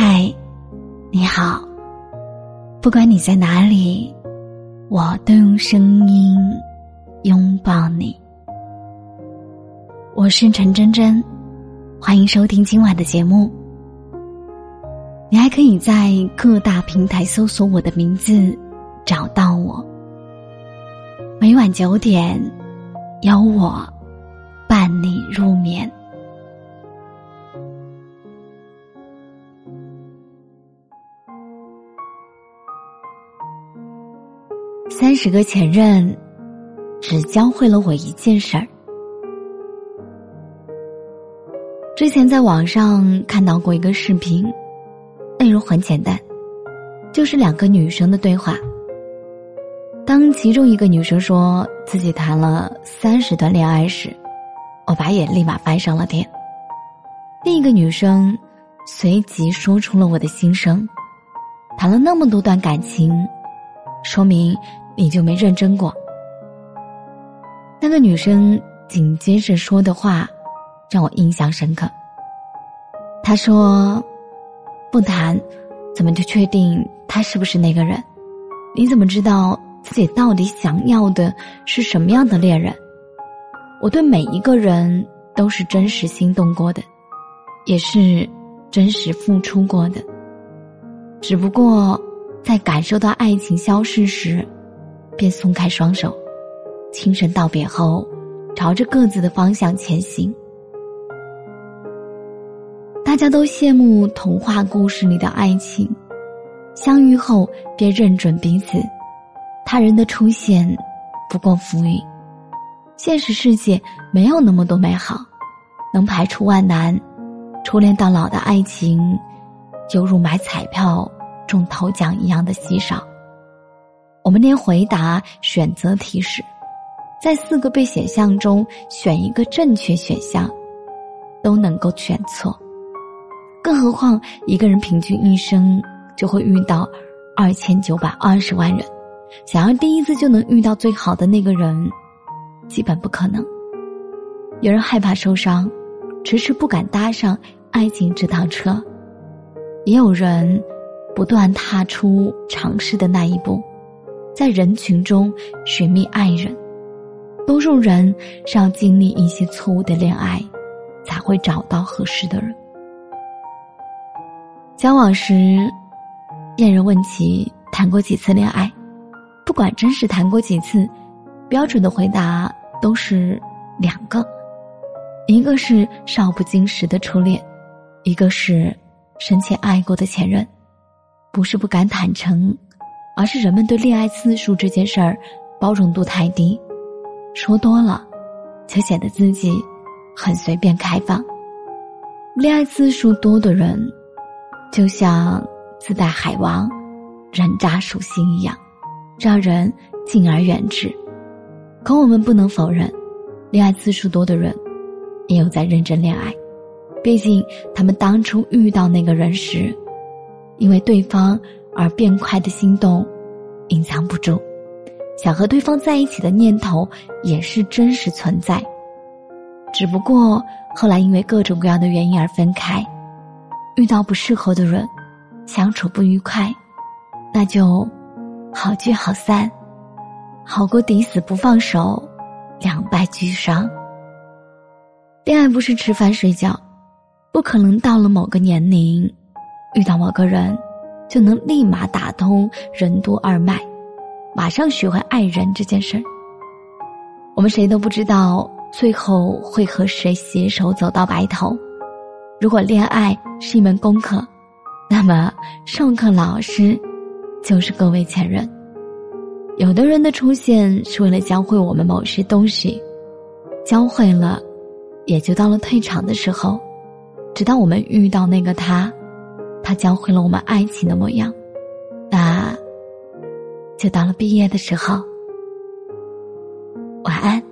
嗨，你好。不管你在哪里，我都用声音拥抱你。我是陈真真，欢迎收听今晚的节目。你还可以在各大平台搜索我的名字，找到我。每晚九点，有我伴你入眠。三十个前任，只教会了我一件事儿。之前在网上看到过一个视频，内容很简单，就是两个女生的对话。当其中一个女生说自己谈了三十段恋爱时，我把眼立马翻上了天。另一个女生随即说出了我的心声：谈了那么多段感情，说明。你就没认真过。那个女生紧接着说的话，让我印象深刻。她说：“不谈，怎么就确定他是不是那个人？你怎么知道自己到底想要的是什么样的恋人？我对每一个人都是真实心动过的，也是真实付出过的。只不过在感受到爱情消逝时。”便松开双手，轻声道别后，朝着各自的方向前行。大家都羡慕童话故事里的爱情，相遇后便认准彼此。他人的出现不过浮云，现实世界没有那么多美好，能排除万难，初恋到老的爱情，犹如买彩票中头奖一样的稀少。我们连回答选择题时，在四个被选项中选一个正确选项，都能够选错，更何况一个人平均一生就会遇到二千九百二十万人，想要第一次就能遇到最好的那个人，基本不可能。有人害怕受伤，迟迟不敢搭上爱情这趟车，也有人不断踏出尝试的那一步。在人群中寻觅爱人，多数人是要经历一些错误的恋爱，才会找到合适的人。交往时，恋人问起谈过几次恋爱，不管真实谈过几次，标准的回答都是两个，一个是少不经事的初恋，一个是深切爱过的前任，不是不敢坦诚。而是人们对恋爱次数这件事儿包容度太低，说多了，就显得自己很随便开放。恋爱次数多的人，就像自带海王、人渣属性一样，让人敬而远之。可我们不能否认，恋爱次数多的人，也有在认真恋爱。毕竟他们当初遇到那个人时，因为对方。而变快的心动，隐藏不住，想和对方在一起的念头也是真实存在。只不过后来因为各种各样的原因而分开，遇到不适合的人，相处不愉快，那就好聚好散，好过抵死不放手，两败俱伤。恋爱不是吃饭睡觉，不可能到了某个年龄，遇到某个人。就能立马打通任督二脉，马上学会爱人这件事儿。我们谁都不知道最后会和谁携手走到白头。如果恋爱是一门功课，那么上课老师就是各位前任。有的人的出现是为了教会我们某些东西，教会了，也就到了退场的时候，直到我们遇到那个他。他教会了我们爱情的模样。那就到了毕业的时候晚安。